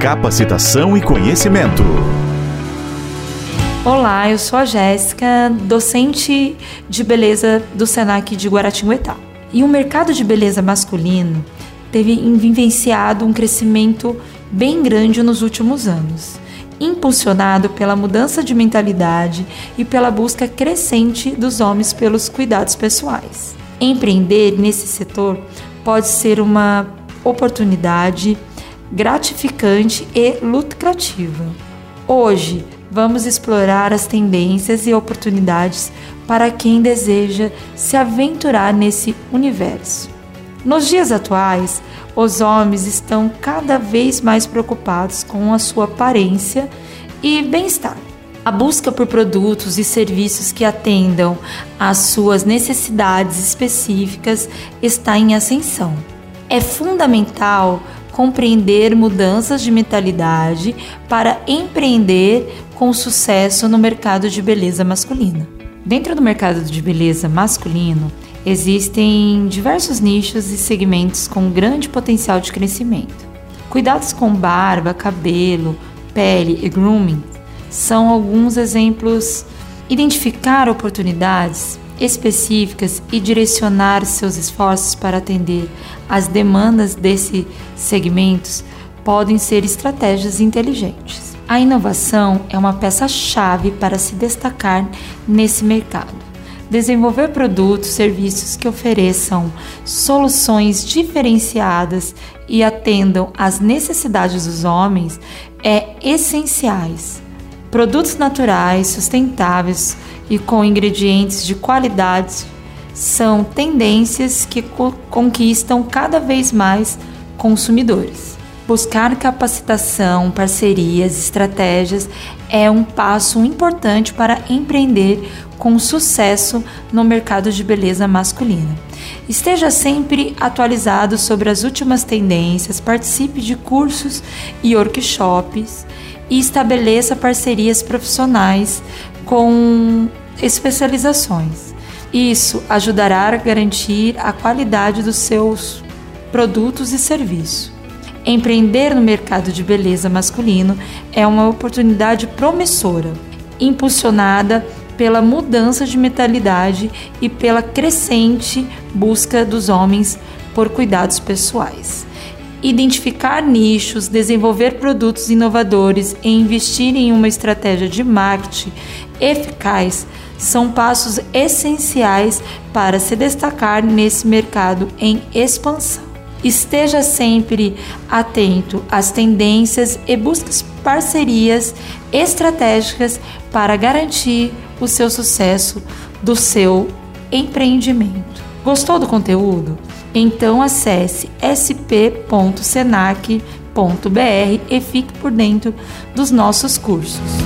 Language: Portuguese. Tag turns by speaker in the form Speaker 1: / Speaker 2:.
Speaker 1: capacitação e conhecimento.
Speaker 2: Olá, eu sou a Jéssica, docente de beleza do Senac de Guaratinguetá. E o mercado de beleza masculino teve vivenciado um crescimento bem grande nos últimos anos, impulsionado pela mudança de mentalidade e pela busca crescente dos homens pelos cuidados pessoais. Empreender nesse setor pode ser uma oportunidade gratificante e lucrativa. Hoje, vamos explorar as tendências e oportunidades para quem deseja se aventurar nesse universo. Nos dias atuais, os homens estão cada vez mais preocupados com a sua aparência e bem-estar. A busca por produtos e serviços que atendam às suas necessidades específicas está em ascensão. É fundamental compreender mudanças de mentalidade para empreender com sucesso no mercado de beleza masculina. Dentro do mercado de beleza masculino, existem diversos nichos e segmentos com grande potencial de crescimento. Cuidados com barba, cabelo, pele e grooming são alguns exemplos. Identificar oportunidades específicas e direcionar seus esforços para atender às demandas desses segmentos podem ser estratégias inteligentes. A inovação é uma peça-chave para se destacar nesse mercado. Desenvolver produtos, serviços que ofereçam soluções diferenciadas e atendam às necessidades dos homens é essenciais. Produtos naturais, sustentáveis, e com ingredientes de qualidade são tendências que conquistam cada vez mais consumidores. Buscar capacitação, parcerias, estratégias é um passo importante para empreender com sucesso no mercado de beleza masculina. Esteja sempre atualizado sobre as últimas tendências, participe de cursos e workshops e estabeleça parcerias profissionais com especializações. Isso ajudará a garantir a qualidade dos seus produtos e serviços. Empreender no mercado de beleza masculino é uma oportunidade promissora, impulsionada pela mudança de mentalidade e pela crescente busca dos homens por cuidados pessoais. Identificar nichos, desenvolver produtos inovadores e investir em uma estratégia de marketing eficaz são passos essenciais para se destacar nesse mercado em expansão. Esteja sempre atento às tendências e busque parcerias estratégicas para garantir o seu sucesso do seu empreendimento. Gostou do conteúdo? Então acesse sp.senac.br e fique por dentro dos nossos cursos.